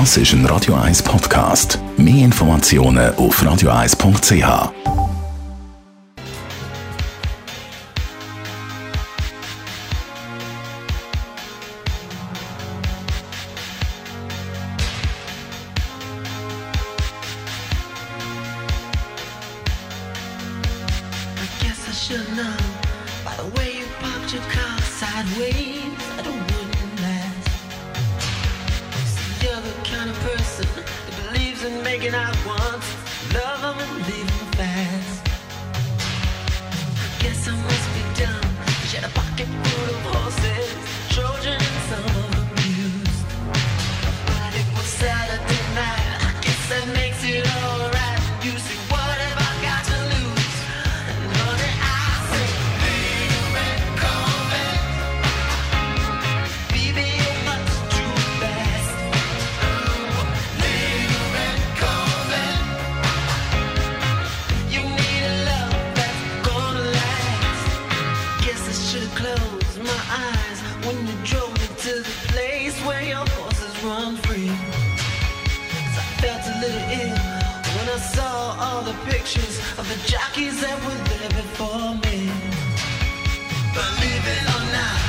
Das ist ein Radio 1 Podcast. Mehr Informationen auf radio1.ch. should know by the way you parked your car sideways. I don't know. And I want. horses run I felt a little ill when I saw all the pictures of the jockeys that were there before me. Believe it or not.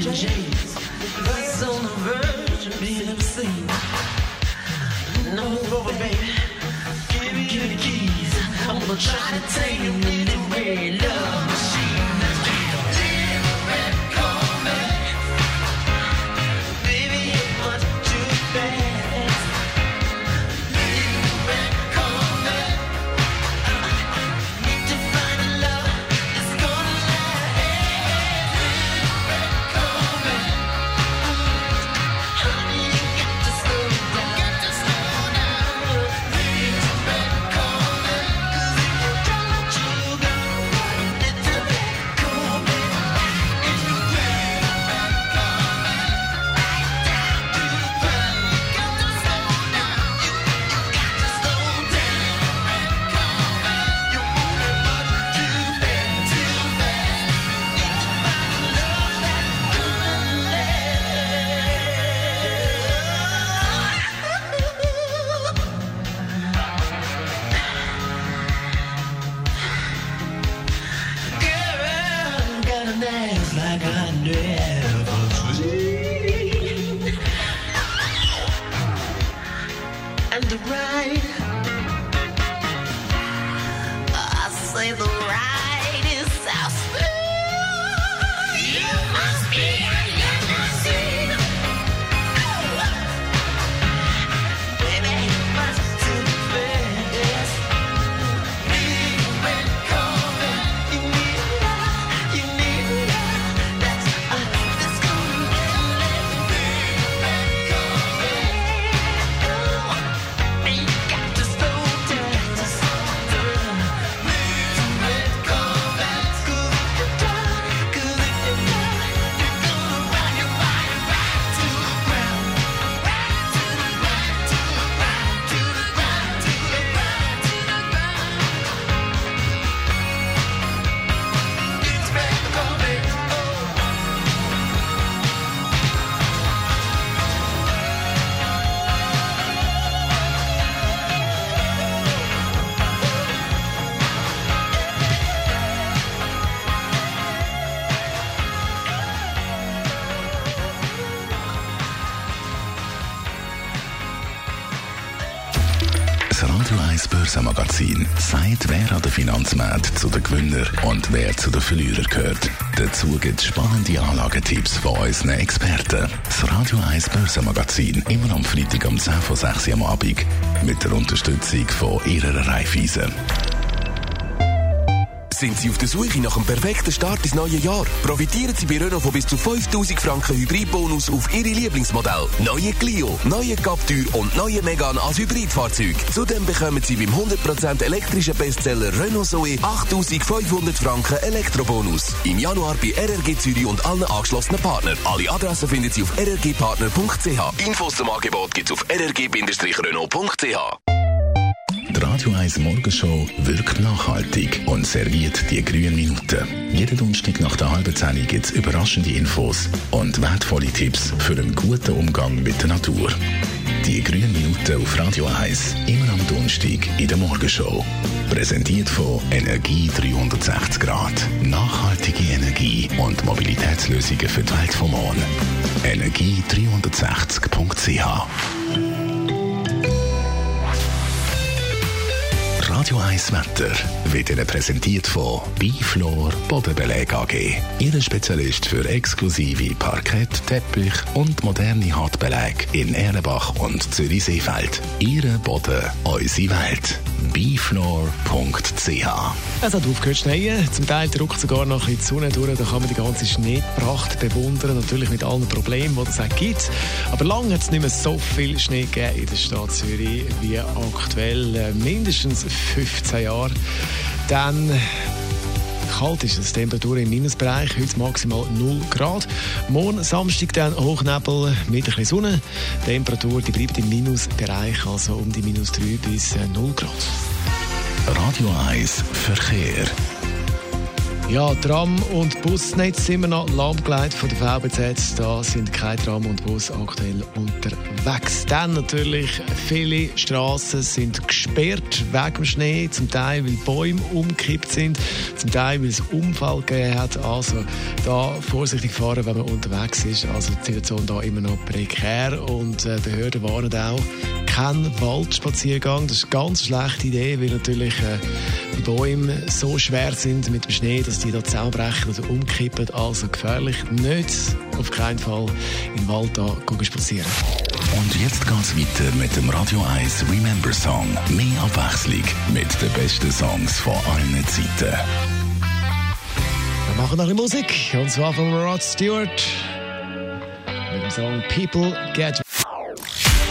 G and J's. That's on the verge of being obscene. No over, baby. Give me the keys. I'm gonna try to take you anywhere, love. like I did. Radio 1 Börsenmagazin sagt, wer an den Finanzmärkten zu den Gewinner und wer zu den Verlierern gehört. Dazu gibt es spannende Anlagetipps von unseren Experten. Das Radio 1 Börsenmagazin immer am Freitag um 10 von 6 Uhr am Abend mit der Unterstützung von ihrer Raiffeisen. Sind Sie auf der Suche nach einem perfekten Start ins neue Jahr? Profitieren Sie bei Renault von bis zu 5000 Franken Hybridbonus auf Ihre Lieblingsmodell. Neue Clio, neue Captur und neue Megane als Hybridfahrzeug. Zudem bekommen Sie beim 100% elektrischen Bestseller Renault Zoe 8500 Franken Elektrobonus. Im Januar bei RRG Zürich und allen angeschlossenen Partnern. Alle Adressen finden Sie auf rrgpartner.ch. Infos zum Angebot gibt es auf rrg-renault.ch. Radio 1 Morgenshow wirkt nachhaltig und serviert die grünen Minuten. Jeden Donnerstag nach der halben Zehn gibt es überraschende Infos und wertvolle Tipps für einen guten Umgang mit der Natur. Die grünen Minuten auf Radio 1, immer am Donnerstag in der Morgenshow. Präsentiert von Energie 360 Grad. Nachhaltige Energie und Mobilitätslösungen für die Welt vom morgen. Energie360.ch Radio 1 Wetter wird Ihnen präsentiert von Biflor Bodenbeleg AG. Ihre Spezialist für exklusive Parkett, Teppich und moderne Hartbeleg in Ehrenbach und Zürich-Seefeld. Ihre Boden, unsere Welt. Biflor.ch Es hat aufgehört zu schneien. Zum Teil drückt sogar noch in die Sonne durch. Da kann man die ganze Schneepracht bewundern. Natürlich mit allen Problemen, die es auch gibt. Aber lange hat es nicht mehr so viel Schnee gegeben in der Stadt Zürich wie aktuell. Äh, Mindestens 15 Jahre. Dann kalt ist es. Temperatur im Minusbereich, heute maximal 0 Grad. Morgen Samstag dann Hochnebel mit ein bisschen Sonne. Temperatur die bleibt im Minusbereich, also um die minus 3 bis 0 Grad. Radio 1 Verkehr. Ja, Tram- und Busnetz sind wir noch lahmgelegt von der VBZ. Da sind kein Tram und Bus aktuell unterwegs. Dann natürlich, viele Straßen sind gesperrt wegen dem Schnee. Zum Teil, weil Bäume umgekippt sind. Zum Teil, weil es Unfall gegeben hat. Also da vorsichtig fahren, wenn man unterwegs ist. Also die Situation da immer noch prekär. Und äh, Behörden warnen auch, kein Waldspaziergang. Das ist eine ganz schlechte Idee, weil natürlich äh, die Bäume so schwer sind mit dem Schnee, dass die da zusammenbrechen oder umkippen. Also gefährlich. Nicht auf keinen Fall im Wald da spazieren. Und jetzt geht's weiter mit dem Radio 1 Remember Song. Mehr Abwechslung mit den besten Songs von allen Zeiten. Wir machen noch ein Musik. Und zwar von Rod Stewart. Mit dem Song People Get